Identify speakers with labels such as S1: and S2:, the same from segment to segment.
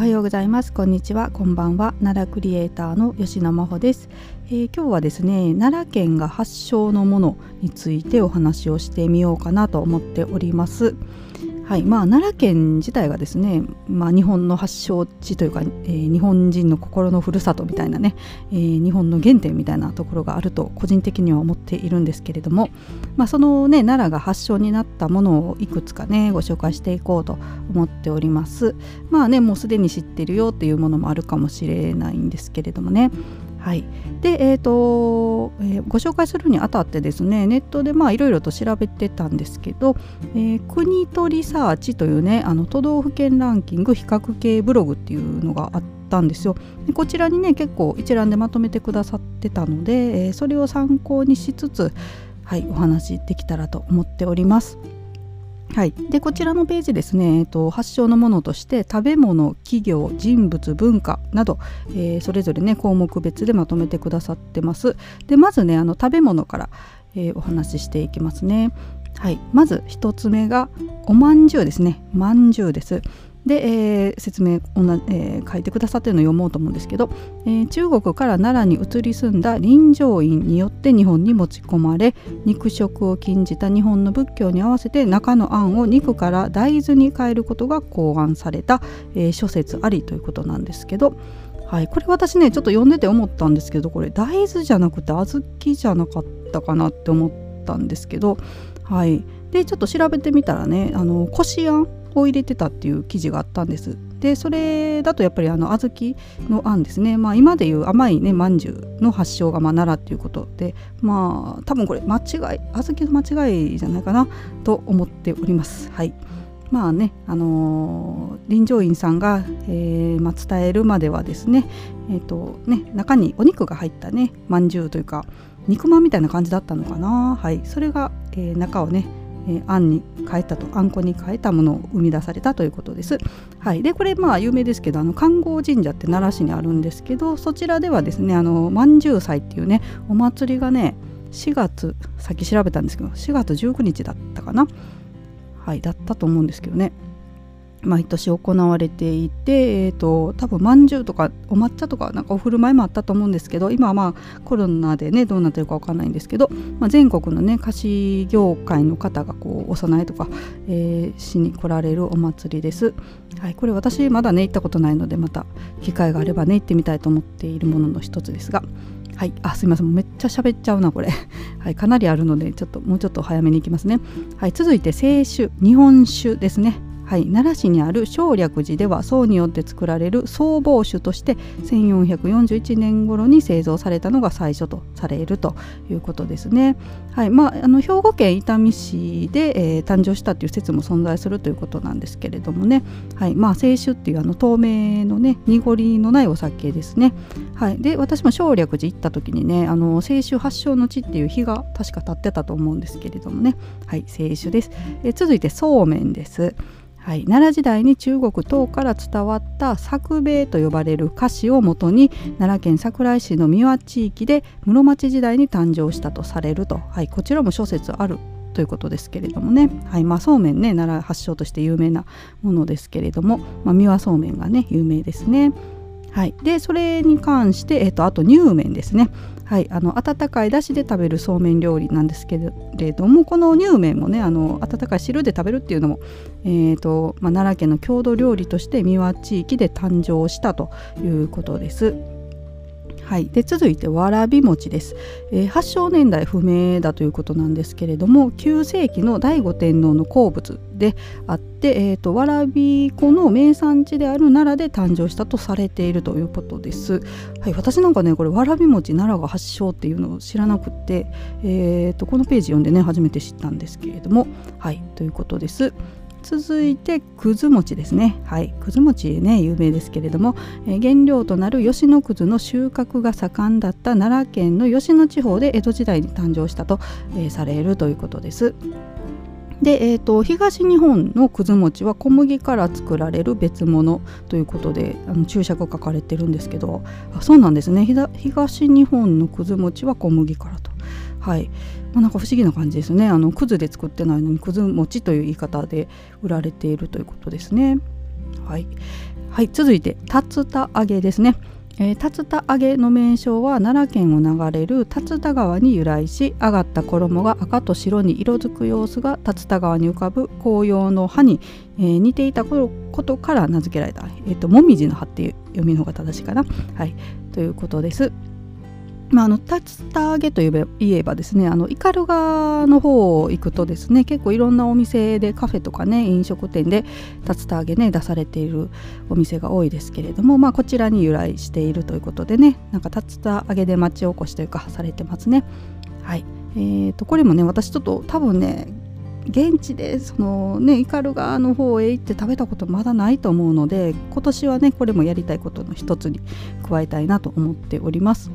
S1: おはようございます。こんにちは。こんばんは。奈良クリエイターの吉野真帆です、えー、今日はですね奈良県が発祥のものについてお話をしてみようかなと思っております。はいまあ、奈良県自体がですね、まあ、日本の発祥地というか、えー、日本人の心のふるさとみたいなね、えー、日本の原点みたいなところがあると個人的には思っているんですけれども、まあ、そのね奈良が発祥になったものをいくつかねご紹介していこうと思っております。まあねもうすでに知ってるよっていうものもあるかもしれないんですけれどもね。はい、で、えーとえー、ご紹介するにあたってですねネットでいろいろと調べてたんですけど、えー、国とリサーチというねあの都道府県ランキング比較系ブログっていうのがあったんですよでこちらにね結構一覧でまとめてくださってたので、えー、それを参考にしつつ、はい、お話できたらと思っております。はい、でこちらのページですね、えーと、発祥のものとして食べ物企業人物文化など、えー、それぞれね項目別でまとめてくださってます。でまずねあの食べ物から、えー、お話ししていきますね。はい。まず1つ目がおまんじゅうですね。まんじゅうです。で、えー、説明を、えー、書いてくださってるのを読もうと思うんですけど、えー、中国から奈良に移り住んだ臨場院によって日本に持ち込まれ肉食を禁じた日本の仏教に合わせて中の餡を肉から大豆に変えることが考案された、え諸説ありということなんですけど、はい、これ私ねちょっと読んでて思ったんですけどこれ大豆じゃなくて小豆じゃなかったかなって思ったんですけど、はい、でちょっと調べてみたらねあのこしあんを入れてたっていう記事があったんです。でそれだとやっぱりあの小豆のあんですね、まあ、今でいう甘いねまんじゅうの発祥がまあ奈良っていうことでまあ多分これ間違い小豆の間違いじゃないかなと思っております。はいまあね、あのー、臨場院さんが、えーまあ、伝えるまではですね,、えーとね中にお肉が入ったねまんじゅうというか肉まんみたいな感じだったのかな、はい、それが、えー、中をねえー、あんに変えたとあんこに変えたものを生み出されたということです。はい、でこれまあ有名ですけどあの観光神社って奈良市にあるんですけどそちらではですねあのまんじゅう祭っていうねお祭りがね4月さっき調べたんですけど4月19日だったかな。はいだったと思うんですけどね。毎年行われていて、えーと、多分まんじゅうとかお抹茶とかなんかお振る舞いもあったと思うんですけど今はまあコロナでねどうなってるか分かんないんですけど、まあ、全国のね菓子業界の方がこうお供えとか、えー、しに来られるお祭りです。はい、これ私まだね行ったことないのでまた機会があればね行ってみたいと思っているものの一つですが。はい、あすみませんめっちゃ喋っちゃうなこれ、はい、かなりあるのでちょっともうちょっと早めに行きますね、はい、続いて清酒日本酒ですねはい、奈良市にある正暦寺では宋によって作られる宋房酒として1441年頃に製造されたのが最初とされるということですね。はいまあ、あの兵庫県伊丹市で、えー、誕生したという説も存在するということなんですけれどもね、はいまあ、清酒っていうあの透明のね濁りのないお酒ですね。はい、で私も正暦寺行った時にねあの清酒発祥の地っていう日が確か経ってたと思うんですけれどもね、はい、清酒です。えー、続いてそうめんです。はい、奈良時代に中国唐から伝わった作兵衛と呼ばれる歌詞をもとに奈良県桜井市の三輪地域で室町時代に誕生したとされると、はい、こちらも諸説あるということですけれどもね、はい。まあ、そうめんね奈良発祥として有名なものですけれども、まあ、三輪そうめんがね有名ですね。はい、でそれに関して、えーと、あと乳麺ですね、はい、あの温かいだしで食べるそうめん料理なんですけれどもこの乳麺もねあの温かい汁で食べるっていうのも、えーとまあ、奈良県の郷土料理として三輪地域で誕生したということです。はい、で続いてわらび餅です、えー、発祥年代不明だということなんですけれども9世紀の醍醐天皇の好物であって、えーと、わらび粉の名産地である奈良で誕生したとされているということです。はい、私なんかねこれわらび餅奈良が発祥っていうのを知らなくて、えーとこのページ読んでね初めて知ったんですけれどもはいということです。続いてくず餅ですね。はい。くず餅ね有名ですけれども、えー、原料となる吉野くずの収穫が盛んだった奈良県の吉野地方で江戸時代に誕生したと、えー、されるということです。で、えーと、東日本のくず餅は小麦から作られる別物ということであの注釈書かれてるんですけどあそうなんですね。東日本のくず餅は小麦からと。はい、まあ、なんか不思議な感じですねあのくずで作ってないのにくず餅という言い方で売られているということですね。はいはい続いて竜田揚げですねえー、竜田揚げの名称は奈良県を流れる竜田川に由来し上がった衣が赤と白に色づく様子が竜田川に浮かぶ紅葉の葉に、えー、似ていたことから名付けられた、えーと、もみじの葉っていう読みの方が正しいかな。はい、ということです。まあ、あの竜田揚げといえば言えばですねあの斑鳩の方行くとですね結構いろんなお店でカフェとかね飲食店で竜田揚げね出されているお店が多いですけれども、まあ、こちらに由来しているということでねなんか竜田揚げで町おこしというかされてますね。はいえーと、これもね私ちょっと多分ね現地でそのね斑鳩の方へ行って食べたことまだないと思うので今年はねこれもやりたいことの一つに加えたいなと思っております。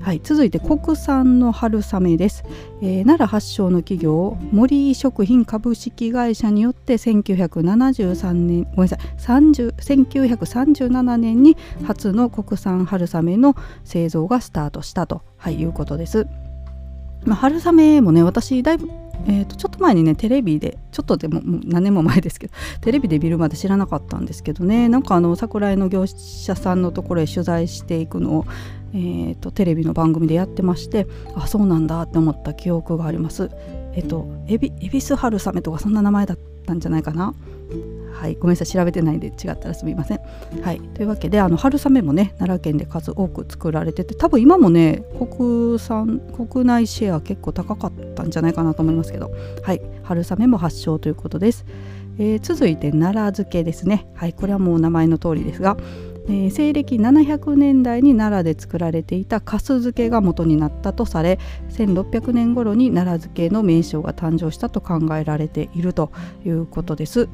S1: はい、続いて国産の春雨です、えー、奈良発祥の企業森食品株式会社によって1973年ごめんなさい1937年に初の国産春雨の製造がスタートしたと、はい、いうことです。まあ、春雨もね私だいぶえー、とちょっと前にねテレビでちょっとでもも何年も前ですけど テレビで見るまで知らなかったんですけどねなんかあの桜井の業者さんのところへ取材していくのを、えー、とテレビの番組でやってましてあそうなんだって思った記憶があります。えっ、ー、とエビエビス春雨とかそんな名前だったんじゃないかな。はい、ごめんなさい調べてないんで違ったらすみません。はい、というわけであの春雨もね奈良県で数多く作られてて多分今もね国産国内シェア結構高かったんじゃないかなと思いますけど、はい、春雨も発祥ということです。えー、続いて奈良漬けですね。はい、これはもう名前の通りですが。えー、西暦700年代に奈良で作られていた粕漬けが元になったとされ1600年頃に奈良漬けの名称が誕生したと考えられているということです。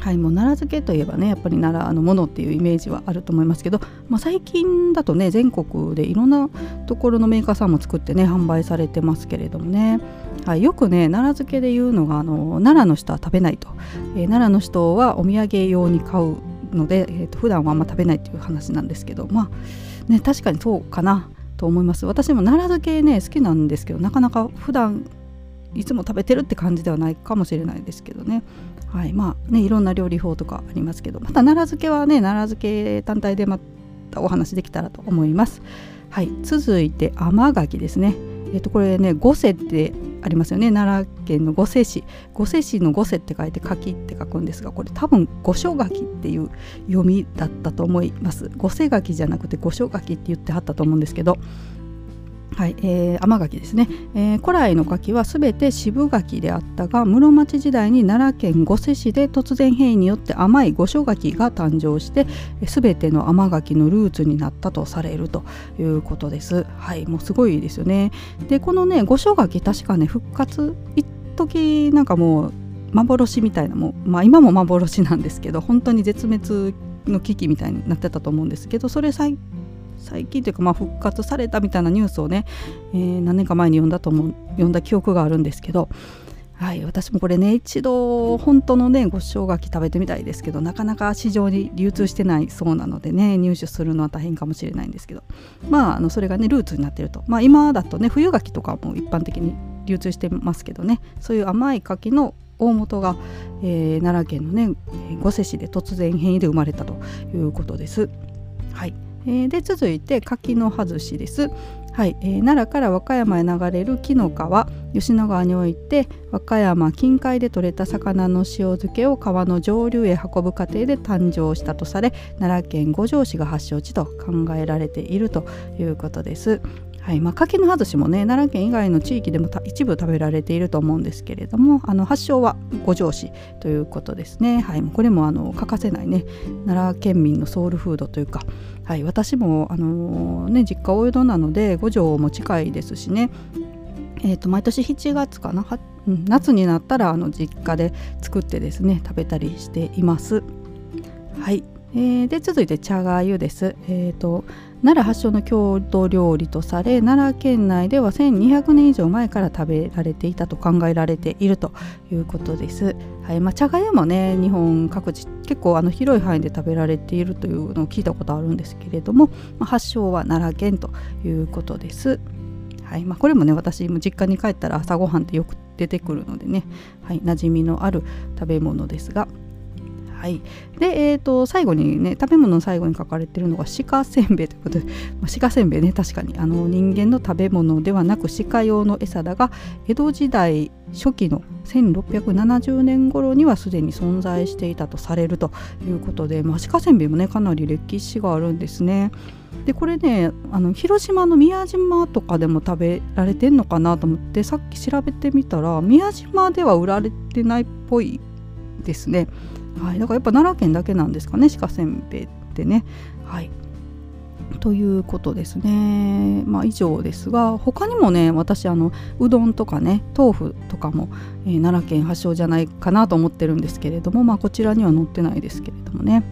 S1: はい、もう奈良漬けといえばねやっぱり奈良のものっていうイメージはあると思いますけど、まあ、最近だとね全国でいろんなところのメーカーさんも作ってね販売されてますけれどもね、はい、よくね奈良漬けで言うのがあの奈良の人は食べないと、えー、奈良の人はお土産用に買うので、えーと、普段はあんま食べないっていう話なんですけどまあね確かにそうかなと思います。私も奈良漬けね好きなんですけどなかなか普段いつも食べてるって感じではないかもしれないですけどね。はいまあねいろんな料理法とかありますけどまた奈良漬けはね奈良漬け単体でまたお話できたらと思います。はい続いて甘牡蠣ですね。えっ、とこれね五瀬ってありますよね。奈良県の五世市。五世市の五世って書いて柿って書くんですがこれ多分五所柿っていう読みだったと思います。五世柿じゃなくて五所柿って言ってはったと思うんですけどはい、えー、甘柿ですね、えー、古来の柿はすべて渋柿であったが室町時代に奈良県御所市で突然変異によって甘い御所柿が誕生してすべての甘柿のルーツになったとされるということです。はいもうすごいですよね。でこのね御所柿確かね復活一時なんかもう幻みたいなもう、まあ、今も幻なんですけど本当に絶滅の危機みたいになってたと思うんですけどそれ最最近というかまあ復活されたみたいなニュースをね、えー、何年か前に読んだと思う読んだ記憶があるんですけどはい、私もこれね一度本当のねご生姜食べてみたいですけどなかなか市場に流通してないそうなのでね入手するのは大変かもしれないんですけどまああのそれがねルーツになってるとまあ今だとね冬柿とかも一般的に流通してますけどねそういう甘い柿の大元が、えー、奈良県のね御所市で突然変異で生まれたということです。はいえー、で続いて柿の外しです。はい、えー、奈良から和歌山へ流れる紀の川吉野川において和歌山近海で採れた魚の塩漬けを川の上流へ運ぶ過程で誕生したとされ奈良県五条市が発祥地と考えられているということです。はいまあ、柿の外しもね奈良県以外の地域でも一部食べられていると思うんですけれどもあの発祥は五条市ということですね、はい、これもあの欠かせないね奈良県民のソウルフードというか、はい、私も、あのー、ね、実家大江戸なので五条も近いですしねえーと、毎年7月かな夏になったらあの実家で作ってですね食べたりしています。はい、えー、で続いて茶がゆです。えーと奈良発祥の郷土料理とされ奈良県内では1200年以上前から食べられていたと考えられているということです。はいまあ、茶がゆもね日本各地結構あの広い範囲で食べられているというのを聞いたことあるんですけれども、まあ、発祥は奈良県ということです。はいまあ、これもね私も実家に帰ったら朝ごはんってよく出てくるのでね、はい、馴染みのある食べ物ですがはい、で、えーと、最後にね食べ物の最後に書かれてるのが鹿せんべいということで、鹿せんべいね確かにあの人間の食べ物ではなく鹿用の餌だが江戸時代初期の1670年頃にはすでに存在していたとされるということで、まあ、鹿せんべいもねかなり歴史があるんですね。でこれねあの広島の宮島とかでも食べられてんのかなと思ってさっき調べてみたら宮島では売られてないっぽいですね。はい、だからやっぱ奈良県だけなんですかね鹿せんべいってね。はいということですね。まあ以上ですが他にもね私あのうどんとかね豆腐とかも、えー、奈良県発祥じゃないかなと思ってるんですけれどもまあこちらには載ってないですけれどもね。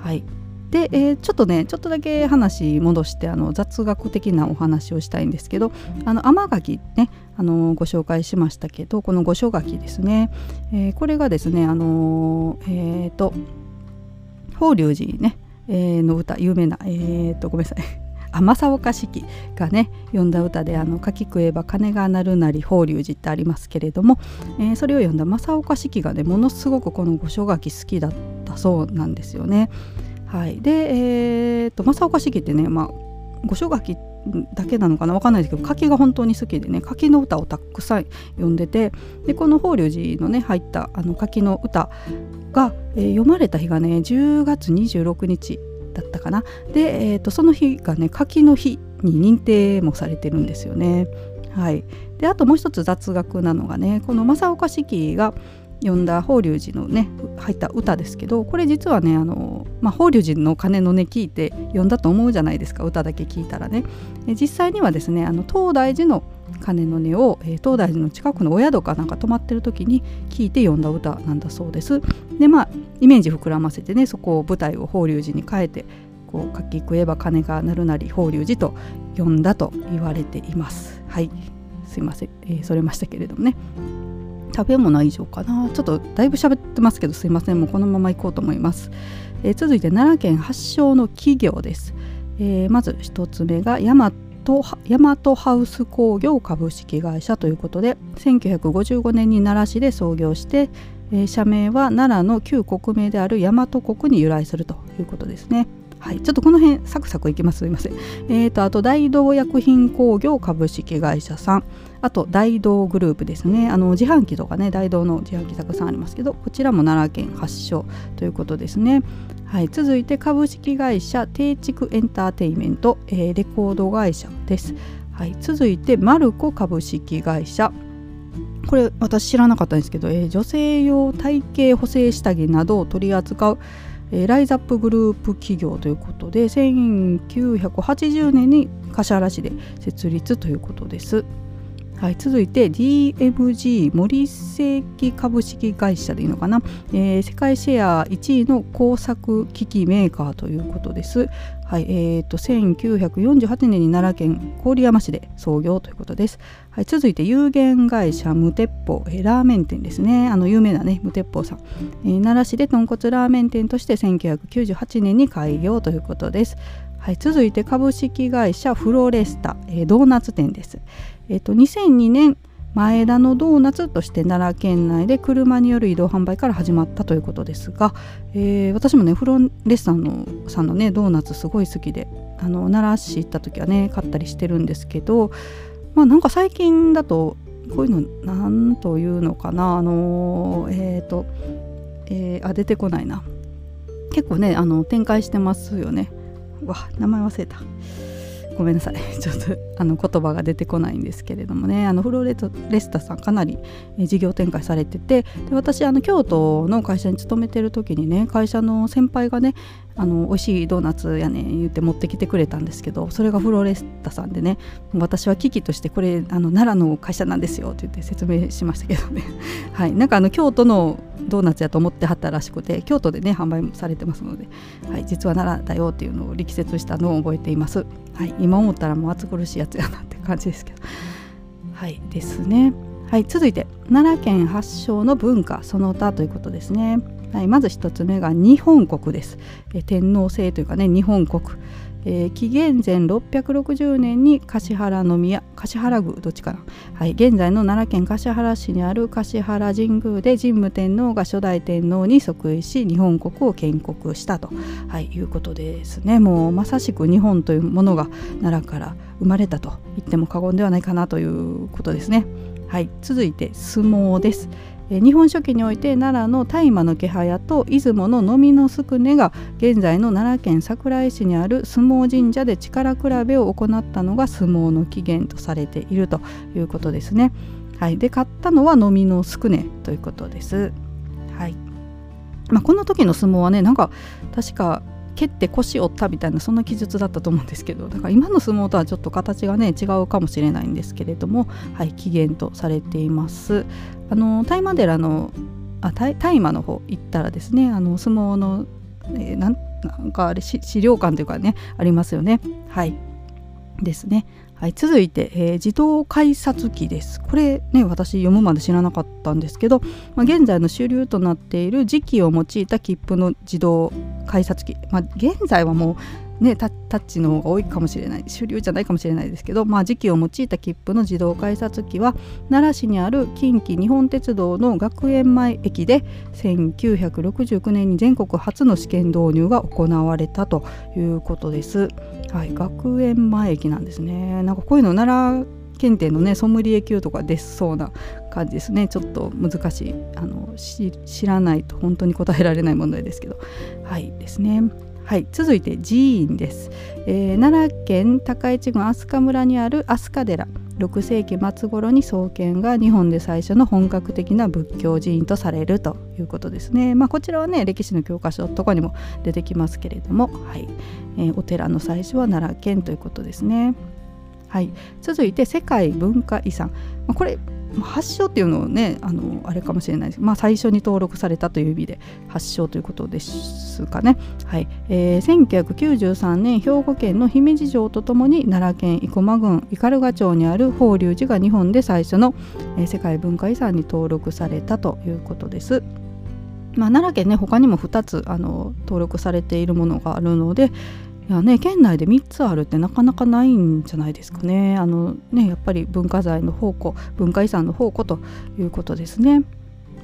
S1: はいで、えー、ちょっとねちょっとだけ話戻してあの雑学的なお話をしたいんですけどあの甘柿ねあのご紹介しましたけどこの五所柿ですね、えー、これがですねあのえっ、ー、と法隆寺ね、えー、の歌有名なえっ、とごめんなさいあ正岡子規がね読んだ歌で「あの柿食えば金が鳴るなり法隆寺」ってありますけれども、えー、それを読んだ正岡子規がねものすごくこの五所柿好きだったそうなんですよね。はい、で、えーと、正岡子規ってね、まあ、五所書きだけなのかな分かんないですけど柿が本当に好きでね柿の歌をたくさん読んでてでこの法隆寺のね入ったあの柿の歌が、えー、読まれた日がね10月26日だったかな。で、えーと、その日がね柿の日に認定もされてるんですよね。はい、であともう一つ雑学なのがねこの正岡子規が読んだ法隆寺のね入った歌ですけどこれ実はねあの、まあ、法隆寺の鐘の音聞いて読んだと思うじゃないですか歌だけ聞いたらね。実際にはですねあの東大寺の鐘の音を、えー、東大寺の近くのお宿かなんか泊まってる時に聞いて読んだ歌なんだそうです。でまあイメージ膨らませてねそこを舞台を法隆寺に変えてこう書き食えば鐘が鳴るなり法隆寺と呼んだと言われています。はい。すいません、えー、それましたけれどもね。食べ物以上かな。ちょっとだいぶ喋ってますけどすいません。もうこのまま行こうと思います、えー、続いて奈良県発祥の企業です、えー、まず1つ目が大和大和ハウス工業株式会社ということで1955年に奈良市で創業して、社名は奈良の旧国名である大和国に由来するということですね。はい、ちょっとこの辺サクサクいきます。すいません。えーと、あと大道薬品工業株式会社さん。あと大道グループですねあの自販機とかね大道の自販機たくさんありますけどこちらも奈良県発祥ということですね。はい、続いて株式会社定築エンターテインメント、えー、レコード会社です。はい、続いてマルコ株式会社これ私知らなかったんですけど、えー、女性用体型補正下着などを取り扱うえー、ライザップグループ企業ということで1980年に橿原市で設立ということです。はい、続いて DMG 森世紀株式会社でいいのかな、えー、世界シェア1位の工作機器メーカーということです。はいえーと、1948年に奈良県郡山市で創業ということです。はい、続いて有限会社無鉄砲、えー、ラーメン店ですねあの有名なね無鉄砲さん、えー、奈良市で豚骨ラーメン店として1998年に開業ということです。はい、続いて株式会社フロレスタ、えー、ドーナツ店です。えーと、2002年前田のドーナツとして奈良県内で車による移動販売から始まったということですが、えー、私もねフロンレスタのさんのねドーナツすごい好きであの奈良市行った時はね買ったりしてるんですけどまあなんか最近だとこういうの何というのかなあのえっ、ー、と、えー、あ出てこないな。結構ねあの展開してますよね。わ名前忘れた。ごめんなさい。ちょっとあの言葉が出てこないんですけれどもね。あのフローレトレスタさんかなり事業展開されててで私あの京都の会社に勤めてる時にね会社の先輩がねあの美味しいドーナツやねん言って持ってきてくれたんですけどそれがフロレスタさんでね私は危機としてこれあの奈良の会社なんですよって言って説明しましたけどね。はい。なんかあの京都のドーナツやと思ってはったらしくて京都でね販売もされてますので、はい、実は奈良だよっていうのを力説したのを覚えています、はい、今思ったらもう暑苦しいやつやなって感じですけど。はい。ですね。はい。続いて奈良県発祥の文化その他ということですね。はい、まず1つ目が日本国です、え天皇制というかね日本国、えー、紀元前660年に橿原宮橿原宮どっちかな、はい、現在の奈良県橿原市にある橿原神宮で神武天皇が初代天皇に即位し日本国を建国したと、はい、いうことですね。もうまさしく日本というものが奈良から生まれたと言っても過言ではないかなということですね。はい、続いて相撲です。日本書紀において奈良の大麻の気配と出雲の飲みのすくねが現在の奈良県桜井市にある相撲神社で力比べを行ったのが相撲の起源とされているということですね。はい、で買ったのは飲みのすくねということです。はいまあ、この時の相撲はねなんか確か蹴って腰折ったみたいなそんな記述だったと思うんですけどだから今の相撲とはちょっと形がね違うかもしれないんですけれどもはい起源とされていますあの大麻寺のあ大麻の方行ったらですねあの相撲の、えー、なんなんかあれ資料館というかねありますよね。はい。ですねはい、続いて、えー、自動改札機です。これね私読むまで知らなかったんですけど、まあ、現在の主流となっている磁気を用いた切符の自動改札機、まあ、現在はもうねタッチの方が多いかもしれない主流じゃないかもしれないですけど、まあ、磁気を用いた切符の自動改札機は奈良市にある近畿日本鉄道の学園前駅で1969年に全国初の試験導入が行われたということです。はい、学園前駅なんですね。なんかこういうの奈良検定のねソムリエ級とか出そうな感じですね。ちょっと難しいあの知らないと本当に答えられない問題ですけど。はいですね。はい続いて寺院です、えー、奈良県高市郡飛鳥村にある飛鳥寺。6世紀末頃に創建が日本で最初の本格的な仏教寺院とされるということですね。まあ、こちらはね歴史の教科書とかにも出てきますけれども、はいえー、お寺の最初は奈良県ということですね。はい、続いて世界文化遺産、ま、これ発祥っていうのをねあのあれかもしれないです。まあ最初に登録されたという意味で発祥ということですかね。はい、えー、1993年兵庫県の姫路城とともに奈良県生駒郡斑鳩町にある法隆寺が日本で最初の、えー、世界文化遺産に登録されたということです。まあ、奈良県ね他にも2つあの登録されているものがあるので、いやね県内で3つあるってなかなかないんじゃないですかね。あのねやっぱり文化財の宝庫文化遺産の宝庫ということですね。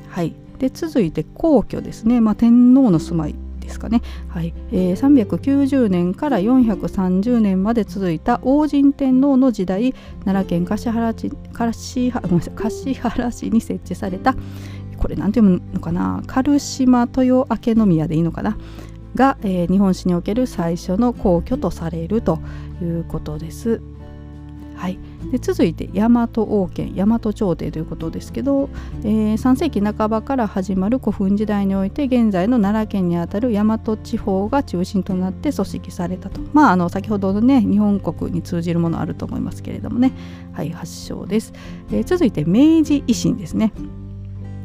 S1: はい。で続いて皇居ですね、まあ、天皇の住まいですかね、はい。えー、390年から430年まで続いた王神天皇の時代奈良県橿原市橿原市に設置されたこれ何て読むのかな？軽島豊明宮でいいのかな？が、えー、日本史における最初の皇居とされるということです。はい、で続いて大和王権大和朝廷ということですけど、えー、3世紀半ばから始まる古墳時代において現在の奈良県にあたる大和地方が中心となって組織されたと。まああの先ほどのね日本国に通じるものあると思いますけれどもね。はい発祥です、えー、続いて明治維新ですね。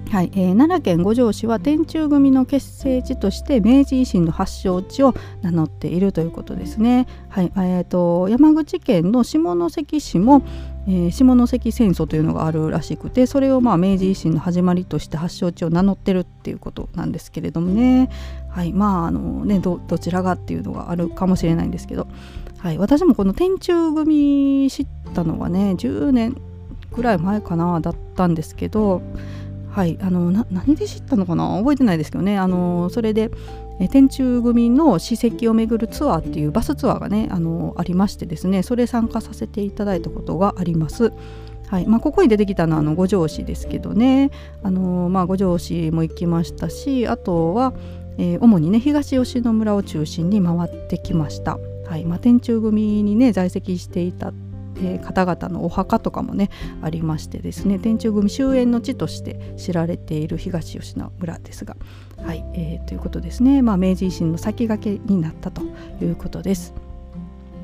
S1: はいえー、奈良県五条市は天中組の結成地として明治維新の発祥地を名乗っているということですね。はいえーと、山口県の下関市も、えー、下関戦争というのがあるらしくてそれをまあ明治維新の始まりとして発祥地を名乗ってるっていうことなんですけれどもね,、はいまああのねどちらがっていうのがあるかもしれないんですけど、はい、私もこの天中組知ったのはね10年ぐらい前かなだったんですけどはいあの何で知ったのかな？覚えてないですけどねあのそれで天中組の史跡を巡るツアーっていうバスツアーがねあのありましてですねそれ参加させていただいたことがあります。はいまあ、ここに出てきたのはあの五条市ですけどねあの、まあ、五条市も行きましたしあとは、えー、主にね東吉野村を中心に回ってきました。はいまあ、天中組にね在籍していたえー、方々のお墓とかもねありましてですね天中組終焉の地として知られている東吉野村ですが、はいえー、ということですね、まあ、明治維新の先駆けになったということです。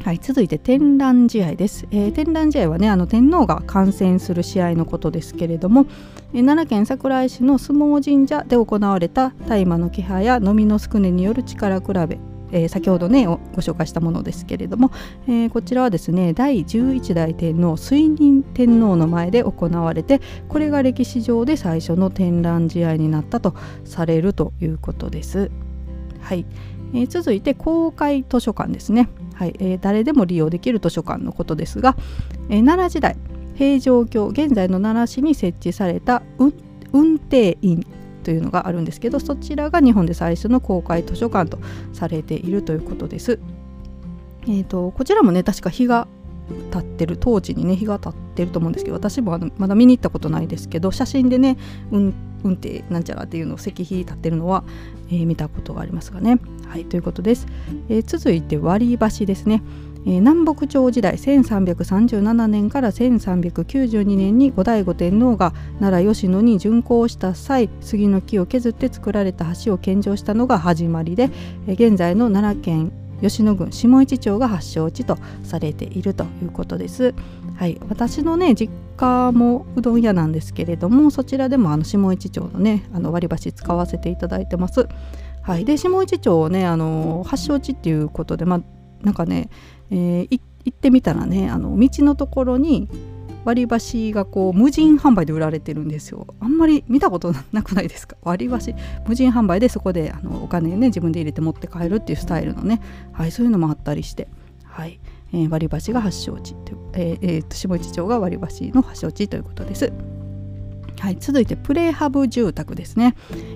S1: はい、続いて天覧試合です、えー、天覧試合はねあの天皇が観戦する試合のことですけれども、えー、奈良県桜井市の相撲神社で行われた大麻の気配や飲みのすくねによる力比べえー、先ほどねご紹介したものですけれども、えー、こちらはですね第11代天皇水仁天皇の前で行われてこれが歴史上で最初の天覧試合になったとされるということです。はい、えー、続いて公開図書館ですね。はいえー、誰でも利用できる図書館のことですが、えー、奈良時代平城京現在の奈良市に設置された運転院というのがあるんですけどそちらが日本で最初の公開図書館とされているということです。えーと、こちらもね確か日が経ってる当時にね日が経ってると思うんですけど私もあのまだ見に行ったことないですけど写真でね運運転なんちゃらっていうのを石碑立ってるのは、えー、見たことがありますがね。はいということです。えー、続いて割り箸ですね。えー、南北朝時代1337年から1392年に後醍醐天皇が奈良吉野に巡行した際杉の木を削って作られた橋を献上したのが始まりで、えー、現在の奈良県吉野郡下市町が発祥地とされているということです。はい、私のね実家もうどん屋なんですけれどもそちらでもあの下市町のねあの割り箸使わせていただいてます。はい、で下市町をねあの発祥地っていうことでまあなんかねえー、行ってみたらねあの道のところに割り箸がこう無人販売で売られてるんですよあんまり見たことなくないですか？割り箸無人販売でそこであのお金ね自分で入れて持って帰るっていうスタイルのね、はい、そういうのもあったりして、はいえー、割り箸が発祥地という、えーえー、下市町が割り箸の発祥地ということです。はい、続いてプレイハブ住宅ですね、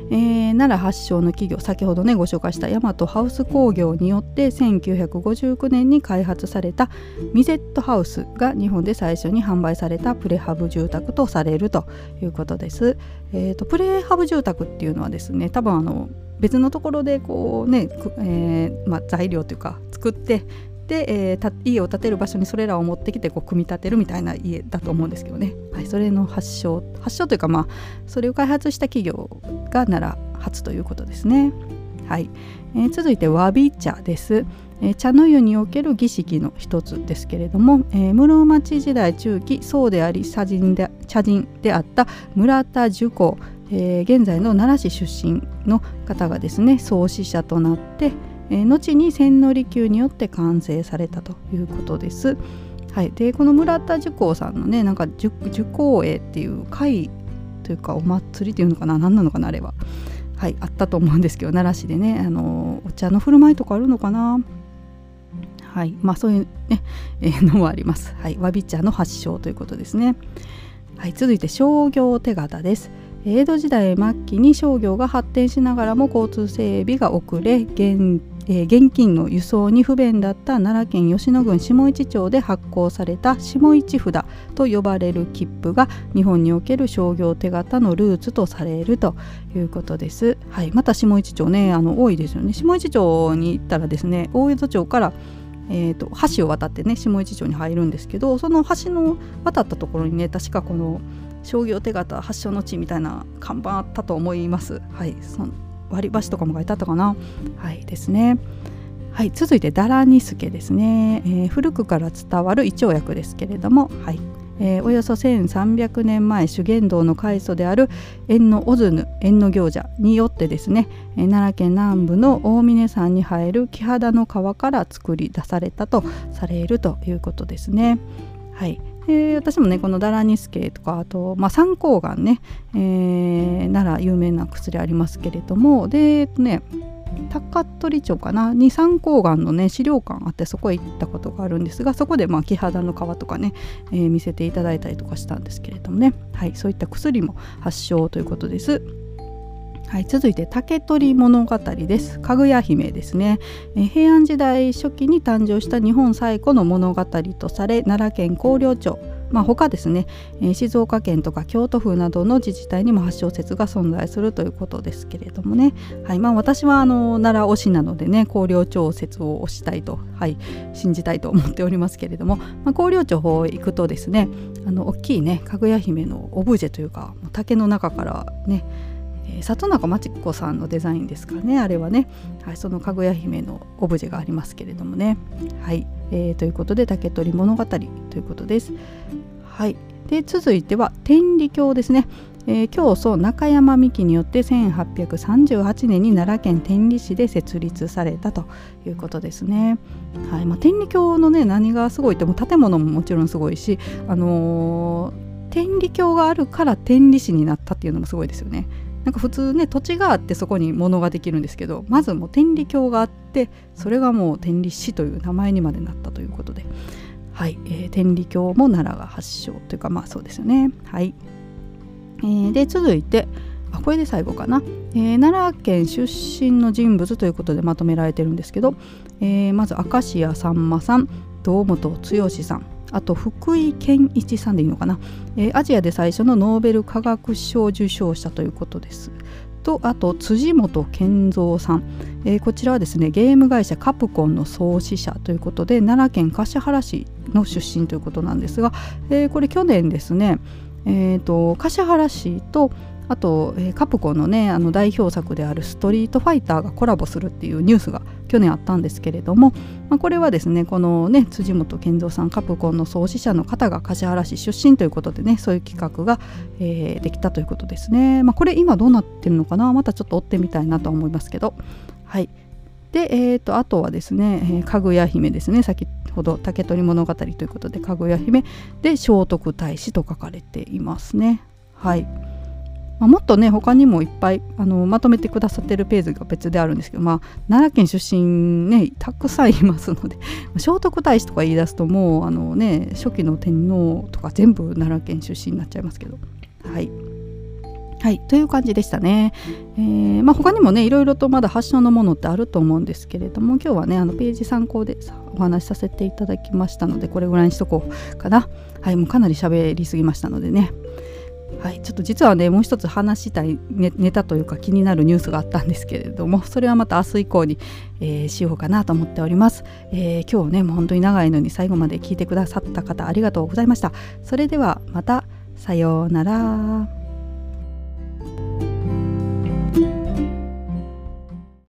S1: えー、奈良発祥の企業先ほどねご紹介した大和ハウス工業によって1959年に開発されたミゼットハウスが日本で最初に販売されたプレハブ住宅とされるということです。えーと、プレハブ住宅っていうのはですね多分あの別のところでこうね、えーまあ、材料というか作ってで、えー、家を建てる場所にそれらを持ってきてこう組み立てるみたいな家だと思うんですけどね、はい、それの発祥発祥というかまあそれを開発した企業が奈良初ということですね。はい。えー、続いてわび茶です、えー、茶の湯における儀式の一つですけれども、えー、室町時代中期僧であり茶人で茶人であった村田寿光、え、現在の奈良市出身の方がですね創始者となって、えー、後に千利休によって完成されたということです。はい、でこの村田寿光さんのねなんか寿光栄っていう会というかお祭りっていうのかな何なのかなあれは。はい、あったと思うんですけど奈良市でねあのお茶の振る舞いとかあるのかなはいまあそういうね、えー、のもあります。はい、わび茶の発祥ということですね。はい、続いて商業手形です。江戸時代末期に商業が発展しながらも交通整備が遅れ現えー、現金の輸送に不便だった奈良県吉野郡下市町で発行された下市札と呼ばれる切符が日本における商業手形のルーツとされるということです。はい、また下市町ねあの多いですよね。下市町に行ったらですね大江戸町からえーと、橋を渡ってね下市町に入るんですけどその橋の渡ったところにね確かこの商業手形発祥の地みたいな看板あったと思います。はい、そ割り箸とかも書いてあったかな。はいですね。はい続いてダラニスケですね、えー、古くから伝わる胃腸薬ですけれども。はい。えー、およそ1300年前修験道の開祖である縁のオズヌ縁の行者によってですね、えー、奈良県南部の大峰山に生える木肌の川から作り出されたとされるということですね。はい、え私もねこのダラニスケとかあと、まあ、三抗がんね、えー、奈良有名な薬ありますけれどもでえっとね高取町かな？に三抗がんのね資料館あってそこへ行ったことがあるんですがそこでまあ木肌の皮とかね、えー、見せていただいたりとかしたんですけれどもねはいそういった薬も発症ということです。はい、続いて竹取物語です。かぐや姫ですね、平安時代初期に誕生した日本最古の物語とされ奈良県広陵町。まあ、他ですね、え、静岡県とか京都府などの自治体にも発祥説が存在するということですけれどもね、はいまあ、私はあの奈良推しなのでね広陵町説を推したいと、はい、信じたいと思っておりますけれども、まあ、広陵町行くとですねあの大きいねかぐや姫のオブジェというか竹の中からねえー、里中真知子さんのデザインですかね。あれはね、はい、そのかぐや姫のオブジェがありますけれどもね。はい、えー、ということで竹取物語ということです。はい。で続いては天理教ですね。えー、教祖中山美紀によって1838年に奈良県天理市で設立されたということですね。はい。まあ、天理教のね何がすごいっても建物ももちろんすごいし、あのー、天理教があるから天理市になったっていうのもすごいですよね。なんか普通ね土地があってそこに物ができるんですけどまずもう天理教があってそれがもう天理市という名前にまでなったということで。はい、えー、天理教も奈良が発祥というかまあそうですよね。はい、えー、で続いてあこれで最後かな、えー、奈良県出身の人物ということでまとめられてるんですけど、えー、まず明石家さんまさん堂本剛さん。あと福井健一さんでいいのかな、えー、アジアで最初のノーベル化学賞受賞者ということです。とあと辻本健三さん、えー、こちらはですねゲーム会社カプコンの創始者ということで奈良県橿原市の出身ということなんですが、えー、これ去年ですね、えーと橿原市とあと、えー、カプコンのねあの代表作である「ストリートファイター」がコラボするっていうニュースが去年あったんですけれども、まあ、これはですねこのね辻本健三さんカプコンの創始者の方が橿原市出身ということでねそういう企画が、えー、できたということですね、まあ、これ今どうなってるのかな？またちょっと追ってみたいなと思いますけど。はい。で、えーと、あとはですね、えー、かぐや姫ですね。先ほど竹取物語ということでかぐや姫で聖徳太子と書かれていますね。はい。まあ、もっとね他にもいっぱいあのまとめてくださってるページが別であるんですけど、まあ、奈良県出身ねたくさんいますので 聖徳太子とか言い出すともうあのね初期の天皇とか全部奈良県出身になっちゃいますけどはい。はい、という感じでしたね。えーまあ、他にもねいろいろとまだ発祥のものってあると思うんですけれども今日はねあのページ参考でお話しさせていただきましたのでこれぐらいにしとこうかな。はいもうかなり喋りすぎましたのでね。はい、ちょっと実はねもう一つ話したいネネタというか気になるニュースがあったんですけれどもそれはまた明日以降に、えー、しようかなと思っております、えー、今日ねもう本当に長いのに最後まで聞いてくださった方ありがとうございました。それではまたさようなら。